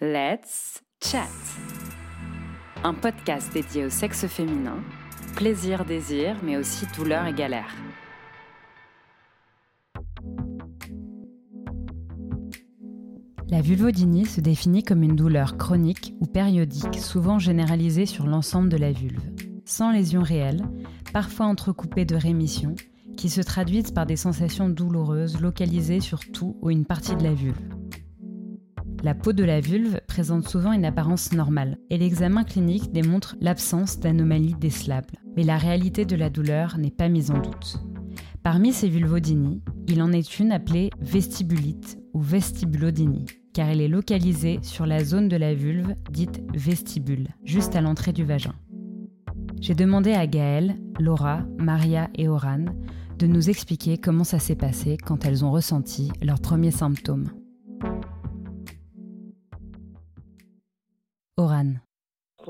Let's Chat. Un podcast dédié au sexe féminin, plaisir, désir, mais aussi douleur et galère. La vulvodynie se définit comme une douleur chronique ou périodique, souvent généralisée sur l'ensemble de la vulve, sans lésion réelle, parfois entrecoupée de rémissions, qui se traduisent par des sensations douloureuses localisées sur tout ou une partie de la vulve. La peau de la vulve présente souvent une apparence normale et l'examen clinique démontre l'absence d'anomalies décelables. Mais la réalité de la douleur n'est pas mise en doute. Parmi ces vulvodynies, il en est une appelée vestibulite ou vestibulodynie, car elle est localisée sur la zone de la vulve dite vestibule, juste à l'entrée du vagin. J'ai demandé à Gaëlle, Laura, Maria et Oran de nous expliquer comment ça s'est passé quand elles ont ressenti leurs premiers symptômes.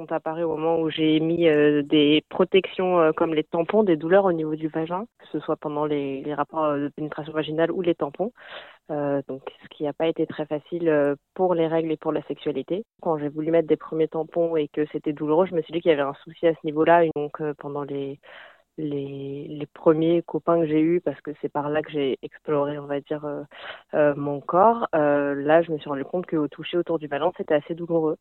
Sont au moment où j'ai mis euh, des protections euh, comme les tampons, des douleurs au niveau du vagin, que ce soit pendant les, rapports euh, de pénétration vaginale ou les tampons. donc, ce qui n'a pas été très facile pour les règles et pour la sexualité. Quand j'ai voulu mettre des premiers tampons et que c'était douloureux, je me suis dit qu'il y avait un souci à ce niveau-là. Donc, pendant les, les, les, premiers copains que j'ai eus, parce que c'est par là que j'ai exploré, on va dire, mon corps, là, je me suis rendu compte qu'au toucher autour du ballon, c'était assez douloureux.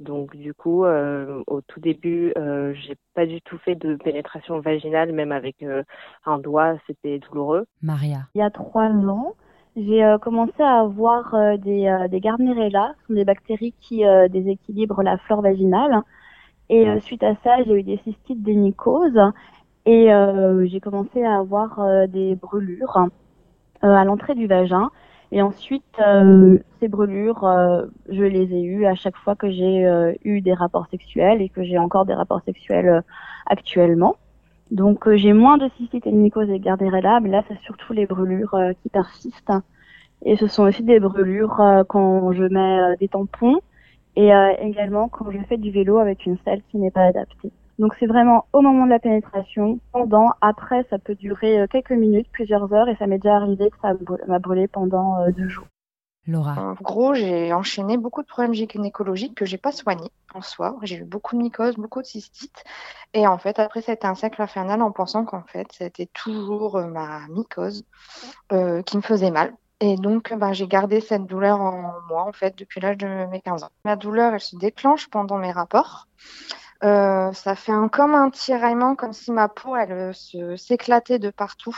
Donc du coup, euh, au tout début, euh, j'ai pas du tout fait de pénétration vaginale, même avec euh, un doigt, c'était douloureux. Maria. Il y a trois ans, j'ai euh, commencé à avoir des, des Gardnerella, ce sont des bactéries qui déséquilibrent la flore vaginale. Et suite à ça, j'ai eu des cystites, des mycoses, et j'ai commencé à avoir des brûlures à l'entrée du vagin. Et ensuite, euh, ces brûlures, euh, je les ai eues à chaque fois que j'ai euh, eu des rapports sexuels et que j'ai encore des rapports sexuels actuellement. Donc j'ai moins de cystite et de mycose et Gardnerella, mais là c'est surtout les brûlures qui persistent. Et ce sont aussi des brûlures quand je mets des tampons et également quand je fais du vélo avec une selle qui n'est pas adaptée. Donc c'est vraiment au moment de la pénétration, pendant, après, ça peut durer euh, quelques minutes, plusieurs heures, et ça m'est déjà arrivé que ça m'a brûlé pendant euh, deux jours. Laura. En gros, j'ai enchaîné beaucoup de problèmes gynécologiques que j'ai pas soignés en soi. J'ai eu beaucoup de mycoses, beaucoup de cystites. Et en fait, après, c'était un cercle infernal en pensant qu'en fait, c'était toujours euh, ma mycose qui me faisait mal. Et donc, ben, j'ai gardé cette douleur en moi, en fait, depuis l'âge de mes 15 ans. Ma douleur, elle se déclenche pendant mes rapports. Euh, ça fait un, comme un tiraillement, comme si ma peau elle euh, se s'éclatait de partout,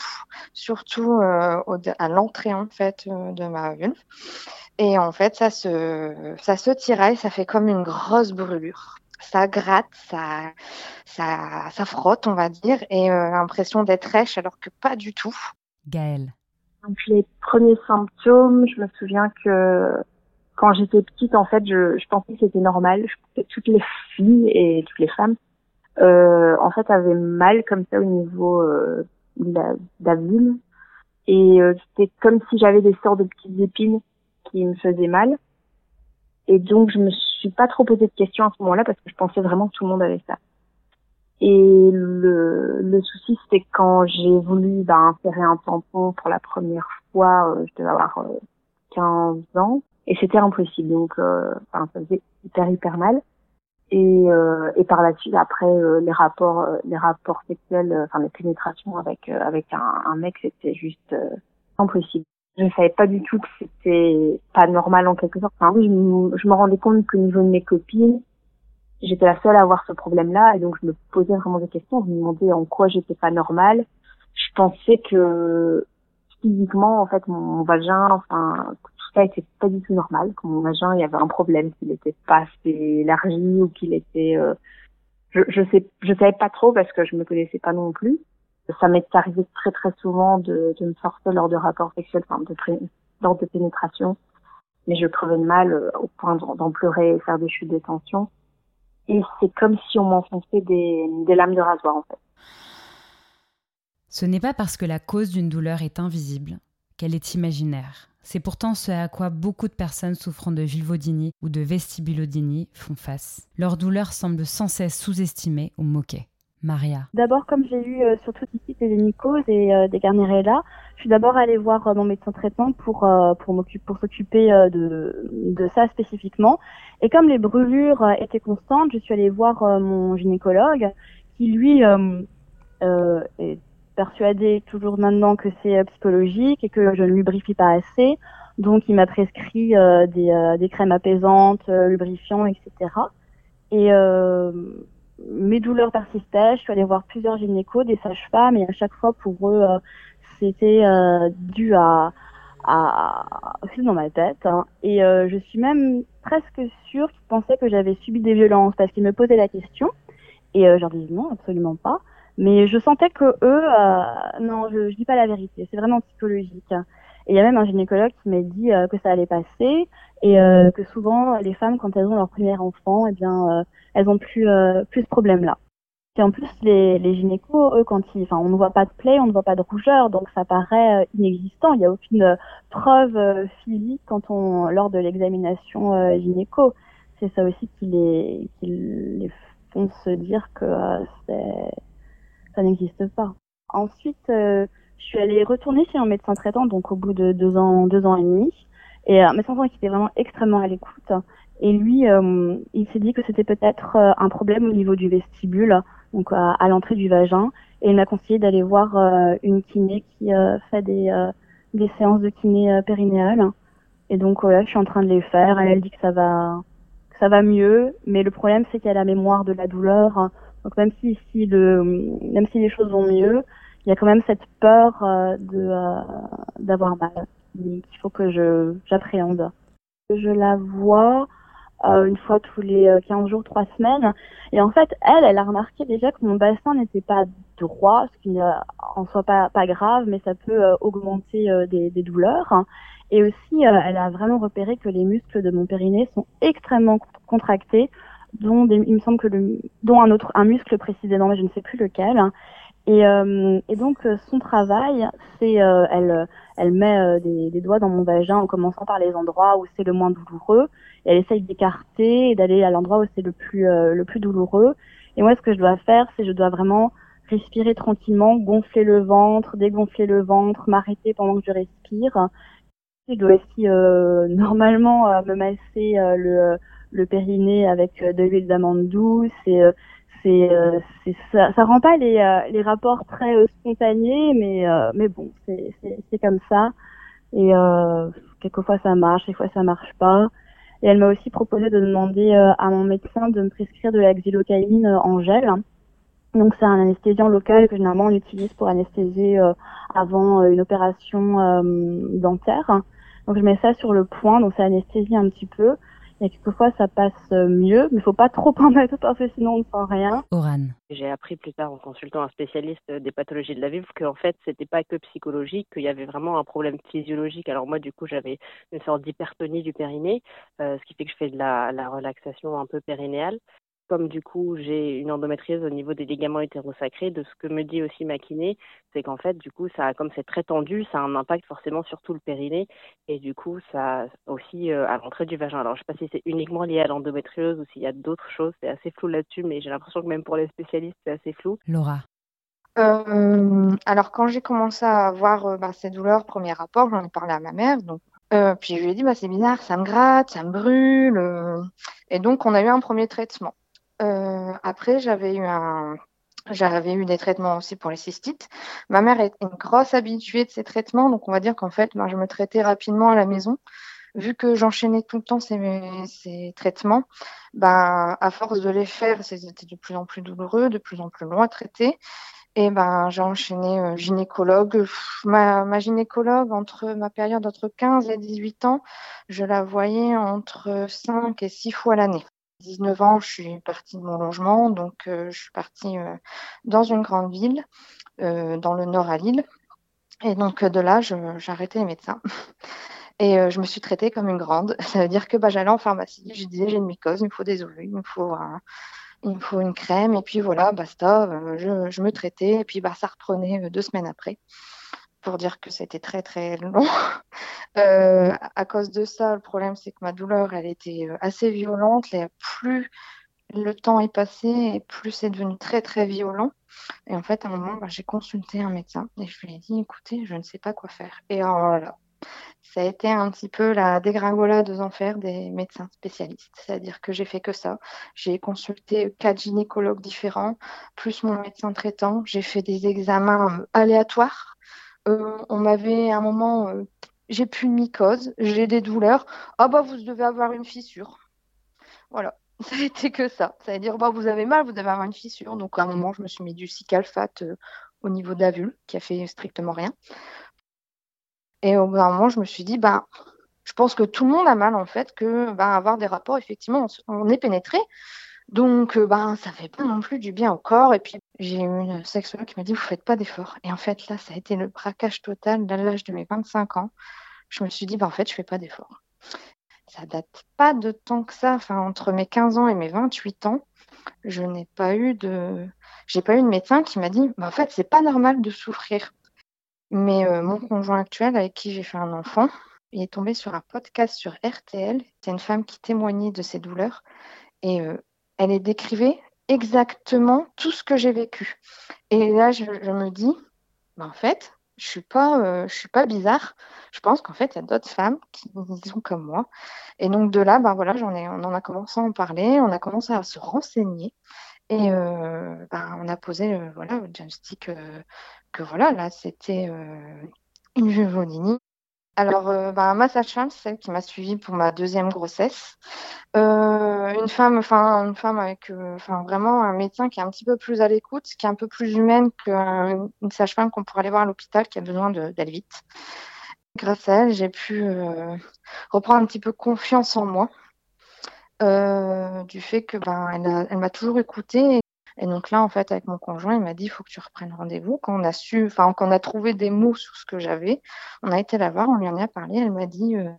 surtout euh, à l'entrée en fait euh, de ma vulve. Et en fait, ça se ça se tiraille, ça fait comme une grosse brûlure. Ça gratte, ça ça ça frotte, on va dire, et l'impression d'être rêche alors que pas du tout. Gaëlle. Donc les premiers symptômes, je me souviens que quand j'étais petite, en fait, je, je pensais que c'était normal. Je pensais que toutes les filles et toutes les femmes, euh, en fait, avaient mal comme ça au niveau euh, de, la, de Et euh, c'était comme si j'avais des sortes de petites épines qui me faisaient mal. Et donc, je me suis pas trop posé de questions à ce moment-là parce que je pensais vraiment que tout le monde avait ça. Et le, le souci, c'était quand j'ai voulu ben, insérer un tampon pour la première fois, euh, je devais avoir 15 euh, ans et c'était impossible. Donc euh, enfin ça faisait hyper hyper mal. Et euh, et par la suite après euh, les rapports euh, les rapports sexuels enfin les pénétrations avec avec un, un mec c'était juste impossible. Je ne savais pas du tout que c'était pas normal en quelque sorte. Enfin oui je, me rendais compte qu'au niveau de mes copines j'étais la seule à avoir ce problème là et donc je me posais vraiment des questions. Je me demandais en quoi j'étais pas normale je pensais que physiquement en fait mon vagin enfin ça était pas du tout normal. Quand mon vagin, il y avait un problème, qu'il était pas assez élargi ou qu'il était, euh, je, je sais, je savais pas trop parce que je me connaissais pas non plus. Ça m'est arrivé très très souvent de, de me forcer lors de rapports sexuels, enfin de lors de pénétration, mais je crevais de mal euh, au point d'en pleurer et faire des chutes de tension. Et c'est comme si on m'enfonçait des, des lames de rasoir en fait. Ce n'est pas parce que la cause d'une douleur est invisible qu'elle est imaginaire. C'est pourtant ce à quoi beaucoup de personnes souffrant de vulvodynie ou de vestibulodynie font face. Leur douleur semble sans cesse sous-estimée ou moquée. Maria. D'abord, comme j'ai eu euh, surtout ici des mycoses et euh, des Garnerella, je suis d'abord allée voir euh, mon médecin traitement pour pour m'occuper pour s'occuper de de ça spécifiquement. Et comme les brûlures étaient constantes, je suis allée voir mon gynécologue qui lui est persuadé toujours maintenant que c'est psychologique et que je ne lubrifie pas assez. Donc il m'a prescrit des, des, crèmes apaisantes, lubrifiants, etc. Et mes douleurs persistaient. Je suis allée voir plusieurs gynécos, des sages-femmes, et à chaque fois pour eux, c'était dû à à, aussi dans ma tête. Hein. Et euh, je suis même presque sûre qu'ils pensaient que j'avais subi des violences parce qu'ils me posaient la question. Et euh, je leur disais non, absolument pas. Mais je sentais que eux, euh, non, je, je dis pas la vérité. C'est vraiment psychologique. Et il y a même un gynécologue qui m'a dit que ça allait passer et que souvent les femmes, quand elles ont leur premier enfant, eh bien, elles ont plus plus ce problème-là. Et en plus, les, les gynécos, eux, quand ils, enfin, on ne voit pas de plaie, on ne voit pas de rougeur, donc ça paraît euh, inexistant. Il n'y a aucune euh, preuve euh, physique quand on, lors de l'examination gynéco. C'est ça aussi qui les, qui les font se dire que c'est, ça n'existe pas. Ensuite, je suis allée retourner chez un médecin traitant, donc au bout de deux ans, deux ans et demi, et un médecin traitant qui était vraiment extrêmement à l'écoute. Et lui, il s'est dit que c'était peut-être un problème au niveau du vestibule donc à, l'entrée du vagin. Et il m'a conseillé d'aller voir euh, une kiné qui euh, fait des, euh, des séances de kiné périnéale. Et donc voilà, je suis en train de les faire. Elle, elle dit que ça va que ça va mieux, mais le problème c'est qu'elle a la mémoire de la douleur. Donc même si, si le même si les choses vont mieux, il y a quand même cette peur de d'avoir mal qu'il faut que je j'appréhende. Je la vois euh, une fois tous les 15 euh, jours, 3 semaines. Et en fait, elle, elle a remarqué déjà que mon bassin n'était pas droit, ce qui n'est en soi pas, pas grave, mais ça peut euh, augmenter des, des, douleurs. Et aussi, elle a vraiment repéré que les muscles de mon périnée sont extrêmement contractés, dont il me semble que le, dont un autre, un muscle précisément, mais je ne sais plus lequel. Et, euh, et, donc son travail, c'est elle, elle met des, des, doigts dans mon vagin en commençant par les endroits où c'est le moins douloureux elle essaye d'écarter et d'aller à l'endroit où c'est le plus euh, le plus douloureux. Et moi, ce que je dois faire, c'est je dois vraiment respirer tranquillement, gonfler le ventre, dégonfler le ventre, m'arrêter pendant que je respire. Je dois aussi euh, normalement euh, me masser le, le périnée avec de l'huile d'amande douce et c'est ça, ça rend pas les, rapports très spontanés mais mais bon c'est comme ça et quelquefois ça marche quelquefois ça marche pas et elle m'a aussi proposé de demander euh, à mon médecin de me prescrire de la xylocaïne euh, en gel. Donc c'est un anesthésiant local que généralement on utilise pour anesthésier euh, avant une opération dentaire. Donc je mets ça sur le point, donc ça anesthésie un petit peu. Et quelquefois, ça passe mieux, mais il faut pas trop en mettre parce que sinon on ne sent rien. Oran. J'ai appris plus tard en consultant un spécialiste des pathologies de la vulve qu'en fait, c'était pas que psychologique, qu'il y avait vraiment un problème physiologique. Alors moi, du coup, j'avais une sorte d'hypertonie du périnée, euh, ce qui fait que je fais de la, la relaxation un peu périnéale comme du coup j'ai une endométriose au niveau des ligaments hétérosacrés, de ce que me dit aussi ma kiné, c'est qu'en fait du coup ça comme c'est très tendu, ça a un impact forcément sur tout le périnée et du coup ça aussi euh, à l'entrée du vagin. Alors je sais pas si c'est uniquement lié à l'endométriose ou s'il y a d'autres choses, c'est assez flou là-dessus, mais j'ai l'impression que même pour les spécialistes c'est assez flou. Laura. Euh, alors quand j'ai commencé à avoir euh, bah, ces douleurs, premier rapport, j'en ai parlé à ma mère, donc puis je lui ai dit bah c'est bizarre, ça me gratte, ça me brûle, et donc on a eu un premier traitement. Euh, après, j'avais eu des traitements aussi pour les cystites. Ma mère est une grosse habituée de ces traitements, donc on va dire qu'en fait, ben, je me traitais rapidement à la maison. Vu que j'enchaînais tout le temps ces, traitements, ben, à force de les faire, c'était de plus en plus douloureux, de plus en plus long à traiter. Et ben, j'ai enchaîné euh, gynécologue. Ma, ma, gynécologue, entre ma période entre 15 et 18 ans, je la voyais entre 5 et 6 fois l'année. 19 ans, je suis partie de mon logement, donc euh, je suis partie euh, dans une grande ville, euh, dans le nord à Lille. Et donc de là, j'ai arrêté les médecins. Et je me suis traitée comme une grande. Ça veut dire que bah, j'allais en pharmacie, je disais j'ai une mycose, il me faut des ovules, il me faut, faut une crème, et puis voilà, basta, je, je me traitais, et puis bah, ça reprenait deux semaines après pour dire que c'était très très long. Euh, à cause de ça, le problème c'est que ma douleur, elle était euh, assez violente. Et plus le temps est passé, et plus c'est devenu très très violent. Et en fait, à un moment, bah, j'ai consulté un médecin et je lui ai dit, écoutez, je ne sais pas quoi faire. Et alors là, Ça a été un petit peu la dégringolade aux enfers des médecins spécialistes. C'est-à-dire que j'ai fait que ça. J'ai consulté quatre gynécologues différents, plus mon médecin traitant. J'ai fait des examens aléatoires. on m'avait à un moment, j'ai plus de mycose, j'ai des douleurs. Ah bah vous devez avoir une fissure. Voilà. Ça a été que ça. Ça veut dire, bah, vous avez mal, vous devez avoir une fissure. Donc, à un moment, je me suis mis du cicalfate euh, au niveau de la vulve, qui a fait strictement rien. Et au bout d'un moment, je me suis dit, bah, je pense que tout le monde a mal, en fait, que bah, avoir des rapports, effectivement, on, est pénétré. Donc, euh, bah, ça fait pas non plus du bien au corps. Et puis, j'ai eu une sexologue qui m'a dit, vous faites pas d'efforts. Et en fait, là, ça a été le braquage total à l'âge de mes 25 ans. Je me suis dit, bah, en fait, je fais pas d'efforts ça date pas de temps que ça. Enfin, entre mes 15 ans et mes 28 ans, je n'ai pas eu de, j'ai pas eu de médecin qui m'a dit, bah, en fait, c'est pas normal de souffrir. Mais euh, mon conjoint actuel, avec qui j'ai fait un enfant, il est tombé sur un podcast sur RTL. C'est une femme qui témoignait de ses douleurs et euh, elle décrivait exactement tout ce que j'ai vécu. Et là, je, me dis, bah, en fait, je suis euh, suis pas bizarre. Je pense qu'en fait, il y a d'autres femmes qui sont comme moi. Et donc de là, ben voilà, on en a commencé à en parler, on a commencé à se renseigner. Et euh, ben, on a posé euh, voilà, le diagnostic que voilà, là, c'était une vulvodynie alors, euh, bah, ma sage-femme, celle qui m'a suivie pour ma deuxième grossesse. Euh, une femme, enfin, une femme avec, euh, enfin, vraiment un médecin qui est un petit peu plus à l'écoute, qui est un peu plus humaine qu'une sage-femme qu'on pourrait aller voir à l'hôpital, qui a besoin d'aller vite. Grâce à elle, j'ai pu reprendre un petit peu confiance en moi. du fait que ben elle m'a toujours écoutée et donc là, en fait, avec mon conjoint, il m'a dit, il faut que tu reprennes rendez-vous. Quand on a su, enfin, quand on a trouvé des mots sur ce que j'avais, on a été la voir, on lui en a parlé. Elle m'a dit, euh,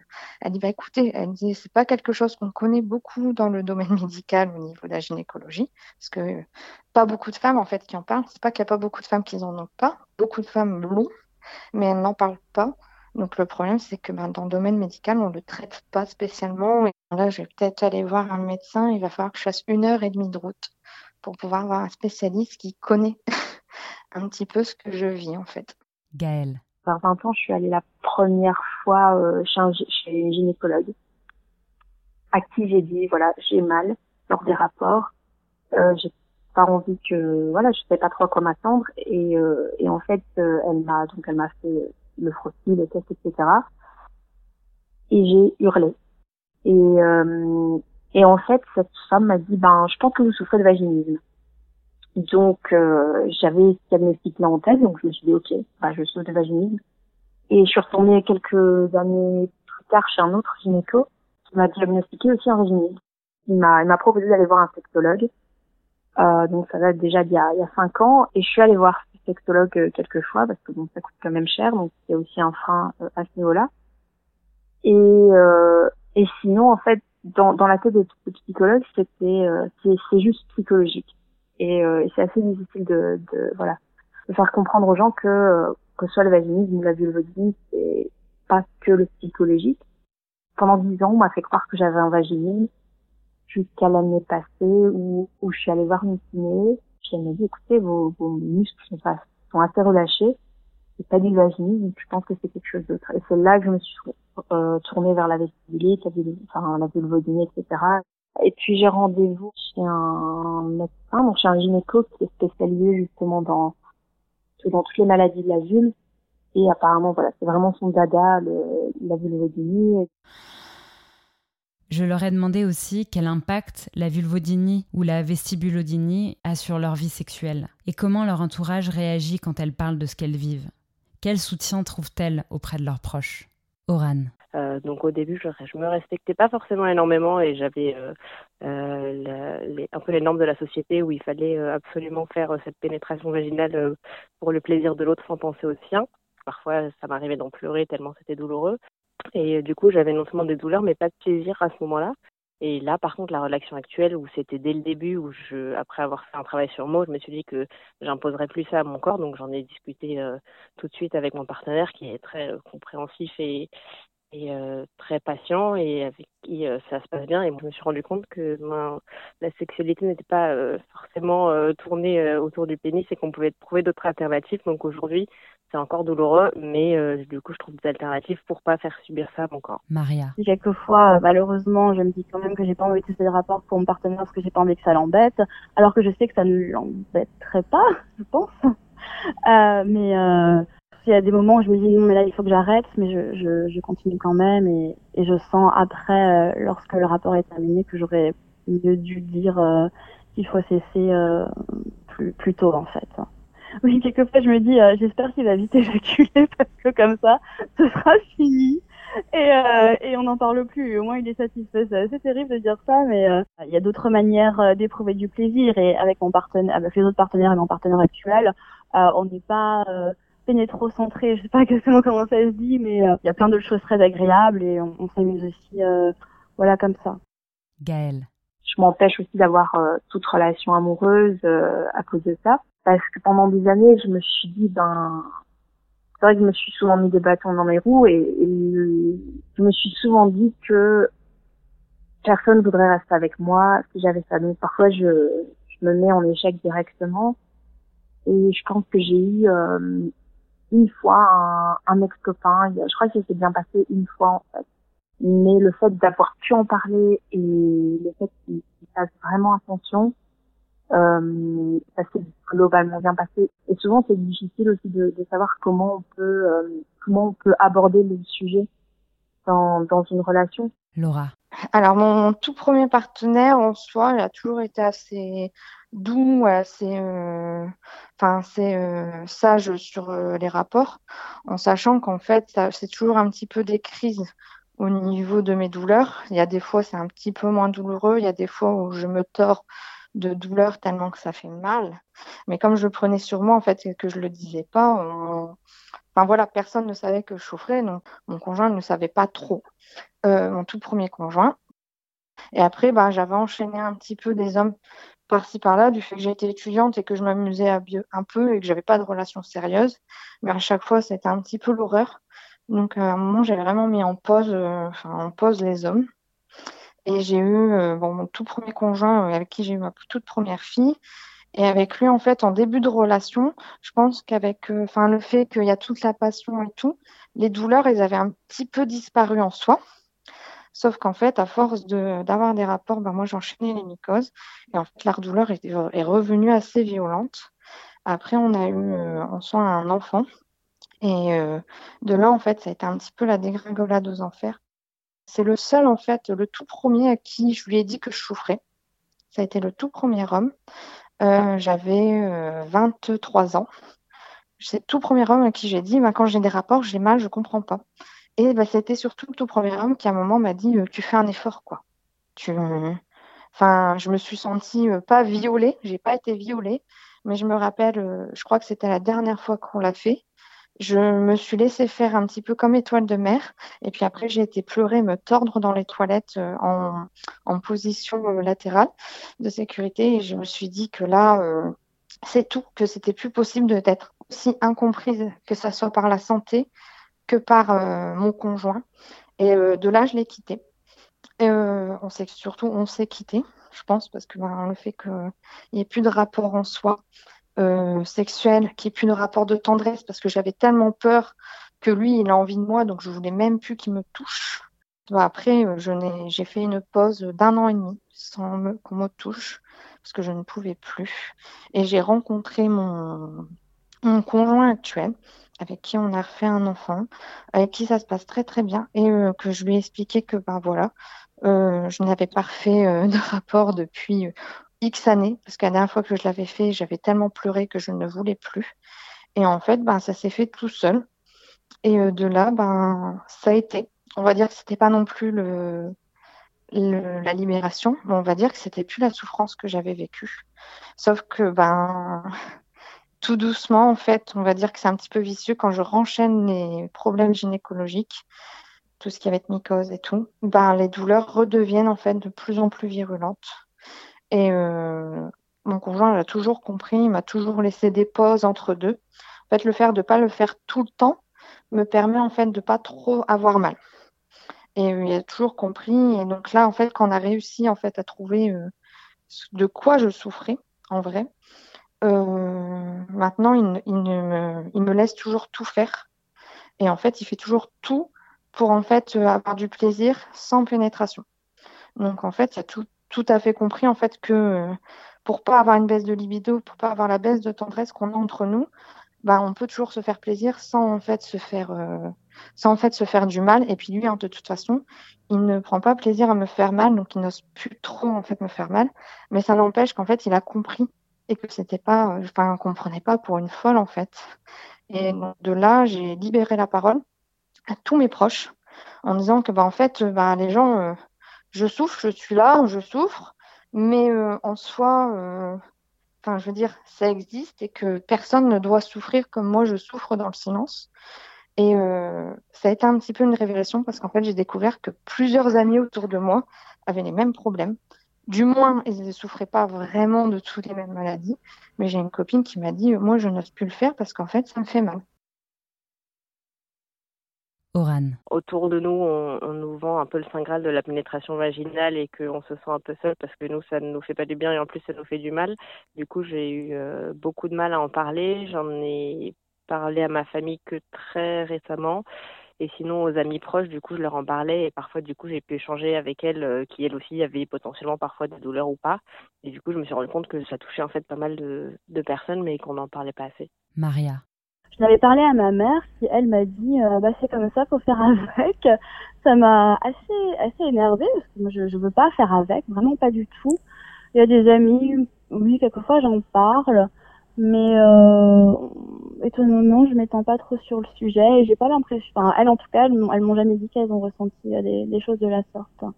elle dit, bah écoutez, elle dit, c'est pas quelque chose qu'on connaît beaucoup dans le domaine médical au niveau de la gynécologie, parce que euh, pas beaucoup de femmes en fait qui en parlent. C'est pas qu'il n'y a pas beaucoup de femmes qui en ont pas, beaucoup de femmes l'ont, mais elles n'en parlent pas. Donc le problème, c'est que ben, dans le domaine médical, on ne le traite pas spécialement. Et là, je vais peut-être aller voir un médecin. Il va falloir que je fasse une heure et demie de route pour pouvoir avoir un spécialiste qui connaît un petit peu ce que je vis en fait. Gaëlle. Vers 20 ans, je suis allée la première fois euh, chez, un, chez une gynécologue à qui j'ai dit voilà j'ai mal lors des rapports. Euh, j'ai pas envie que voilà je sais pas trop à quoi m'attendre et, euh, et en fait euh, elle m'a donc elle m'a fait le frottis, le test etc. Et j'ai hurlé et euh, et en fait, cette femme m'a dit, ben, je pense que vous souffrez de vaginisme. Donc, euh, j'avais ce diagnostic-là en tête, donc je me suis dit, ok, ben, je souffre de vaginisme. Et je suis retournée quelques années plus tard chez un autre gynéco qui m'a diagnostiqué aussi un vaginisme. Il m'a, il m'a proposé d'aller voir un sexologue. Euh, donc ça date déjà d'il y a, il y a cinq ans. Et je suis allée voir ce sexologue euh, quelques fois parce que bon, ça coûte quand même cher, donc il y a aussi un frein euh, à ce niveau-là. Et, euh, et sinon, en fait, dans, dans la tête de, de psychologue, c'était euh, c'est juste psychologique. Et, euh, et c'est assez difficile de, de voilà de faire comprendre aux gens que euh, que soit le vaginisme ou la vulvodynie, c'est pas que le psychologique. Pendant dix ans, on m'a fait croire que j'avais un vaginisme jusqu'à l'année passée où, où je suis allée voir une kiné. Elle m'a dit, écoutez, vos, vos muscles sont, pas, sont assez relâchés pas du vaginisme, je pense que c'est quelque chose d'autre. Et c'est là que je me suis euh, tournée vers la vestibulite, enfin la vulvodynie, etc. Et puis j'ai rendez-vous chez un médecin, donc chez un gynéco qui est spécialisé justement dans dans toutes les maladies de la vulve. Et apparemment, voilà, c'est vraiment son dada, la vulvodynie. Je leur ai demandé aussi quel impact la vulvodynie ou la vestibulodynie a sur leur vie sexuelle et comment leur entourage réagit quand elles parlent de ce qu'elles vivent. Quel soutien trouvent-elles auprès de leurs proches? Oran. Euh, donc au début, je, je me respectais pas forcément énormément et j'avais euh, euh, un peu les normes de la société où il fallait absolument faire cette pénétration vaginale pour le plaisir de l'autre sans penser au sien. Parfois, ça m'arrivait d'en pleurer tellement c'était douloureux. Et du coup, j'avais non seulement des douleurs, mais pas de plaisir à ce moment-là. Et là, par contre, la relation actuelle, où c'était dès le début, où je, après avoir fait un travail sur moi, je me suis dit que j'imposerais plus ça à mon corps. Donc, j'en ai discuté euh, tout de suite avec mon partenaire, qui est très euh, compréhensif et, et euh, très patient et avec qui euh, ça se passe bien. Et je me suis rendu compte que ben, la sexualité n'était pas euh, forcément tournée autour du pénis et qu'on pouvait trouver d'autres alternatives. Donc aujourd'hui, c'est encore douloureux, mais du coup, je trouve des alternatives pour pas faire subir ça à mon corps. Maria. Quelquefois, malheureusement, je me dis quand même que j'ai pas envie de faire des rapports pour mon partenaire parce que j'ai pas envie que ça l'embête, alors que je sais que ça ne l'embêterait pas, je pense. mais il y a des moments où je me dis non mais là il faut que j'arrête mais je, continue quand même et, je sens après euh, lorsque le rapport est terminé que j'aurais mieux dû dire euh, qu'il faut cesser euh, plus, tôt en fait. Oui, quelquefois je me dis j'espère qu'il va vite éjaculer parce que comme ça ce sera fini et, on n'en parle plus. Au moins il est satisfait. C'est terrible de dire ça mais il y a d'autres manières d'éprouver du plaisir et avec mon partenaire, avec les autres partenaires et mon partenaire actuel, on n'est pas pénétrocentré, je sais pas exactement comment ça se dit, mais euh, il y a plein d'autres choses très agréables et on, s'amuse aussi, euh, voilà, comme ça. Gaëlle. Je m'empêche aussi d'avoir euh, toute relation amoureuse à cause de ça, parce que pendant des années, je me suis dit, ben, c'est vrai que je me suis souvent mis des bâtons dans mes roues et, je me suis souvent dit que personne voudrait rester avec moi si j'avais ça. Donc parfois, je, je me mets en échec directement. Et je pense que j'ai eu une fois un, un ex-copain. Je crois que ça s'est bien passé une fois en fait. Mais le fait d'avoir pu en parler et le fait qu'il fasse vraiment attention, euh, ça s'est globalement bien passé. Et souvent, c'est difficile aussi de, de, savoir comment on peut euh, comment on peut aborder le sujet dans, dans une relation. Laura. Alors mon tout premier partenaire en soi, il a toujours été assez doux, assez, euh, enfin, c'est euh, sage sur euh, les rapports, en sachant qu'en fait, c'est toujours un petit peu des crises au niveau de mes douleurs. Il y a des fois, c'est un petit peu moins douloureux. Il y a des fois où je me tords de douleur tellement que ça fait mal. Mais comme je le prenais sur moi, en fait, et que je le disais pas, enfin voilà, personne ne savait que je souffrais. Donc, mon conjoint ne savait pas trop. mon tout premier conjoint. Et après, bah, j'avais enchaîné un petit peu des hommes par-ci par-là du fait que j'étais étudiante et que je m'amusais un peu et que j'avais pas de relation sérieuse. Mais à chaque fois, c'était un petit peu l'horreur. Donc à un moment, j'ai vraiment mis en pause, euh, en pause les hommes. Et j'ai eu euh, bon, mon tout premier conjoint euh, avec qui j'ai eu ma toute première fille. Et avec lui, en fait, en début de relation, je pense qu'avec enfin le fait qu'il y a toute la passion et tout, les douleurs, elles avaient un petit peu disparu en soi. Sauf qu'en fait, à force d'avoir des rapports, ben moi j'enchaînais les mycoses et en fait la douleur est, est revenue assez violente. Après, on a eu euh, en soi un enfant et euh, de là en fait, ça a été un petit peu la dégringolade aux enfers. C'est le seul en fait, le tout premier à qui je lui ai dit que je souffrais. Ça a été le tout premier homme. Euh, J'avais 23 ans. C'est tout premier homme à qui j'ai dit, ben, quand j'ai des rapports, j'ai mal, je comprends pas. Et bah, c'était surtout le tout premier homme qui, à un moment, m'a dit euh, Tu fais un effort, quoi. Tu... Enfin, je me suis sentie euh, pas violée, j'ai pas été violée, mais je me rappelle, euh, je crois que c'était la dernière fois qu'on l'a fait. Je me suis laissée faire un petit peu comme étoile de mer, et puis après j'ai été pleurer, me tordre dans les toilettes en, en, position latérale de sécurité, et je me suis dit que là, c'est tout, que c'était plus possible d'être aussi incomprise, que ça soit par la santé, que par euh, mon conjoint. Et euh, de là, je l'ai quitté. Et, euh, on sait surtout, on s'est quitté, je pense, parce que ben, le fait qu'il n'y ait plus de rapport en soi sexuel, qu'il n'y ait plus de rapport de tendresse, parce que j'avais tellement peur que lui, il a envie de moi, donc je voulais même plus qu'il me touche. après, j'ai fait une pause d'un an et demi sans qu'on me touche, parce que je ne pouvais plus. Et j'ai rencontré mon, conjoint actuel, avec qui on a refait un enfant, avec qui ça se passe très très bien, et euh, que je lui ai expliqué que ben voilà, euh, je n'avais pas refait euh, de rapport depuis X années, parce que la dernière fois que je l'avais fait, j'avais tellement pleuré que je ne voulais plus. Et en fait, ben, ça s'est fait tout seul. Et de là, ben, ça a été. On va dire que c'était pas non plus le, la libération, mais on va dire que c'était plus la souffrance que j'avais vécue. Sauf que ben tout doucement, en fait, on va dire que c'est un petit peu vicieux quand je renchaîne les problèmes gynécologiques, tout ce qui va être mycose et tout, ben, les douleurs redeviennent en fait de plus en plus virulentes. Et euh, mon conjoint l'a toujours compris, il m'a toujours laissé des pauses entre deux. En fait, le faire de ne pas le faire tout le temps me permet en fait de pas trop avoir mal. Et il a toujours compris. Et donc là, en fait, quand on a réussi en fait à trouver de quoi je souffrais en vrai, maintenant il, me, il me laisse toujours tout faire. Et en fait, il fait toujours tout pour en fait avoir du plaisir sans pénétration. Donc en fait, il a tout, tout à fait compris en fait que pour pas avoir une baisse de libido, pour pas avoir la baisse de tendresse qu'on a entre nous, bah, on peut toujours se faire plaisir sans en fait se faire euh, sans en fait se faire du mal. Et puis lui hein, de toute façon il ne prend pas plaisir à me faire mal donc il n'ose plus trop en fait me faire mal. Mais ça n'empêche qu'en fait il a compris et que c'était pas enfin qu'on prenait pas pour une folle en fait. Et de là j'ai libéré la parole à tous mes proches en disant que bah en fait bah les gens euh, je souffre je suis là je souffre mais euh, en soi Enfin, je veux dire, ça existe et que personne ne doit souffrir comme moi je souffre dans le silence. Et euh, ça a été un petit peu une révélation parce qu'en fait, j'ai découvert que plusieurs amis autour de moi avaient les mêmes problèmes. Du moins, ils ne souffraient pas vraiment de toutes les mêmes maladies. Mais j'ai une copine qui m'a dit, moi, je n'ose plus le faire parce qu'en fait, ça me fait mal. Autour de nous, on, nous vend un peu le saint graal de la pénétration vaginale et qu'on se sent un peu seul parce que nous, ça ne nous fait pas du bien et en plus, ça nous fait du mal. Du coup, j'ai eu euh, beaucoup de mal à en parler. J'en ai parlé à ma famille que très récemment. Et sinon, aux amis proches, du coup, je leur en parlais et parfois, du coup, j'ai pu échanger avec elles euh, qui, elles aussi, avaient potentiellement parfois des douleurs ou pas. Et du coup, je me suis rendu compte que ça touchait en fait pas mal de, de personnes, mais qu'on n'en parlait pas assez. Maria. Je l'avais parlé à ma mère, qui elle m'a dit euh, bah c'est comme ça, faut faire avec. Ça m'a assez assez énervée parce que moi je je veux pas faire avec, vraiment pas du tout. Il y a des amis, oui quelquefois j'en parle, mais euh, étonnamment je m'étends pas trop sur le sujet et j'ai pas l'impression. Enfin elles en tout cas elles, m'ont jamais dit qu'elles ont ressenti euh, des, choses de la sorte.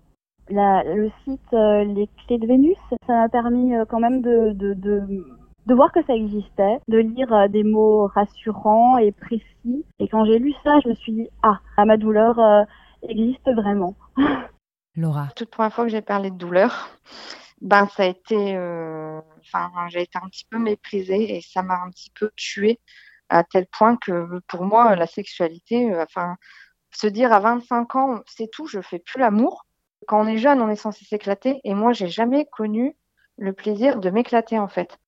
Le site euh, Les Clés de Vénus, ça m'a permis quand même de, de, de de voir que ça existait, de lire euh, des mots rassurants et précis. Et quand j'ai lu ça, je me suis dit ah, ma douleur euh, existe vraiment. Laura. Toute première fois que j'ai parlé de douleur, ben ça a été, euh, enfin j'ai été un petit peu méprisée et ça m'a un petit peu tuée à tel point que pour moi la sexualité, enfin se dire à 25 ans c'est tout, je fais plus l'amour. Quand on est jeune, on est censé s'éclater et moi j'ai jamais connu le plaisir de m'éclater en fait.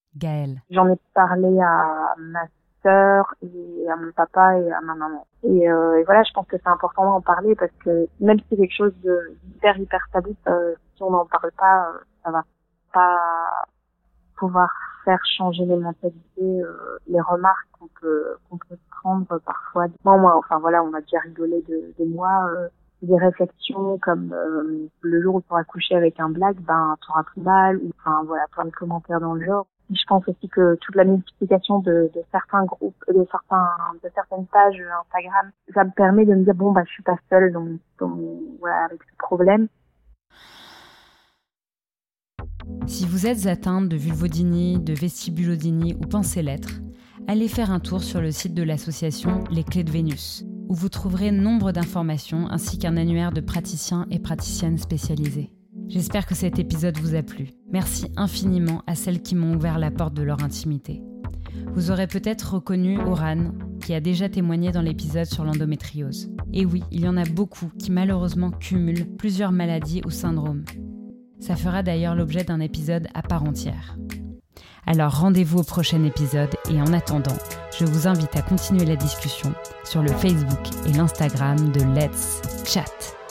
J'en ai parlé à ma sœur et à mon papa et à ma maman. Et, euh, et voilà, je pense que c'est important d'en parler parce que même si c'est quelque chose de hyper tabou, euh, si on n'en parle pas, euh, ça va pas pouvoir faire changer les mentalités, euh, les remarques qu'on peut qu'on peut prendre parfois. Moi, moi, enfin voilà, on a déjà rigolé de, de moi. Euh, des réflexions comme le jour où tu auras couché avec un black, ben tu auras pris mal, ou enfin voilà, plein de commentaires dans le genre je pense aussi que toute la multiplication de, certains groupes, de certains, de certaines pages Instagram, ça me permet de me dire bon bah je suis pas seule donc, avec ce problème. Si vous êtes atteinte de vulvodynie, de vestibulodynie ou pensez l'être, allez faire un tour sur le site de l'association Les Clés de Vénus, où vous trouverez nombre d'informations ainsi qu'un annuaire de praticiens et praticiennes spécialisés. J'espère que cet épisode vous a plu. Merci infiniment à celles qui m'ont ouvert la porte de leur intimité. Vous aurez peut-être reconnu Oran, qui a déjà témoigné dans l'épisode sur l'endométriose. Et oui, il y en a beaucoup qui malheureusement cumulent plusieurs maladies ou syndromes. Ça fera d'ailleurs l'objet d'un épisode à part entière. Alors rendez-vous au prochain épisode et en attendant, je vous invite à continuer la discussion sur le Facebook et l'Instagram de Let's Chat.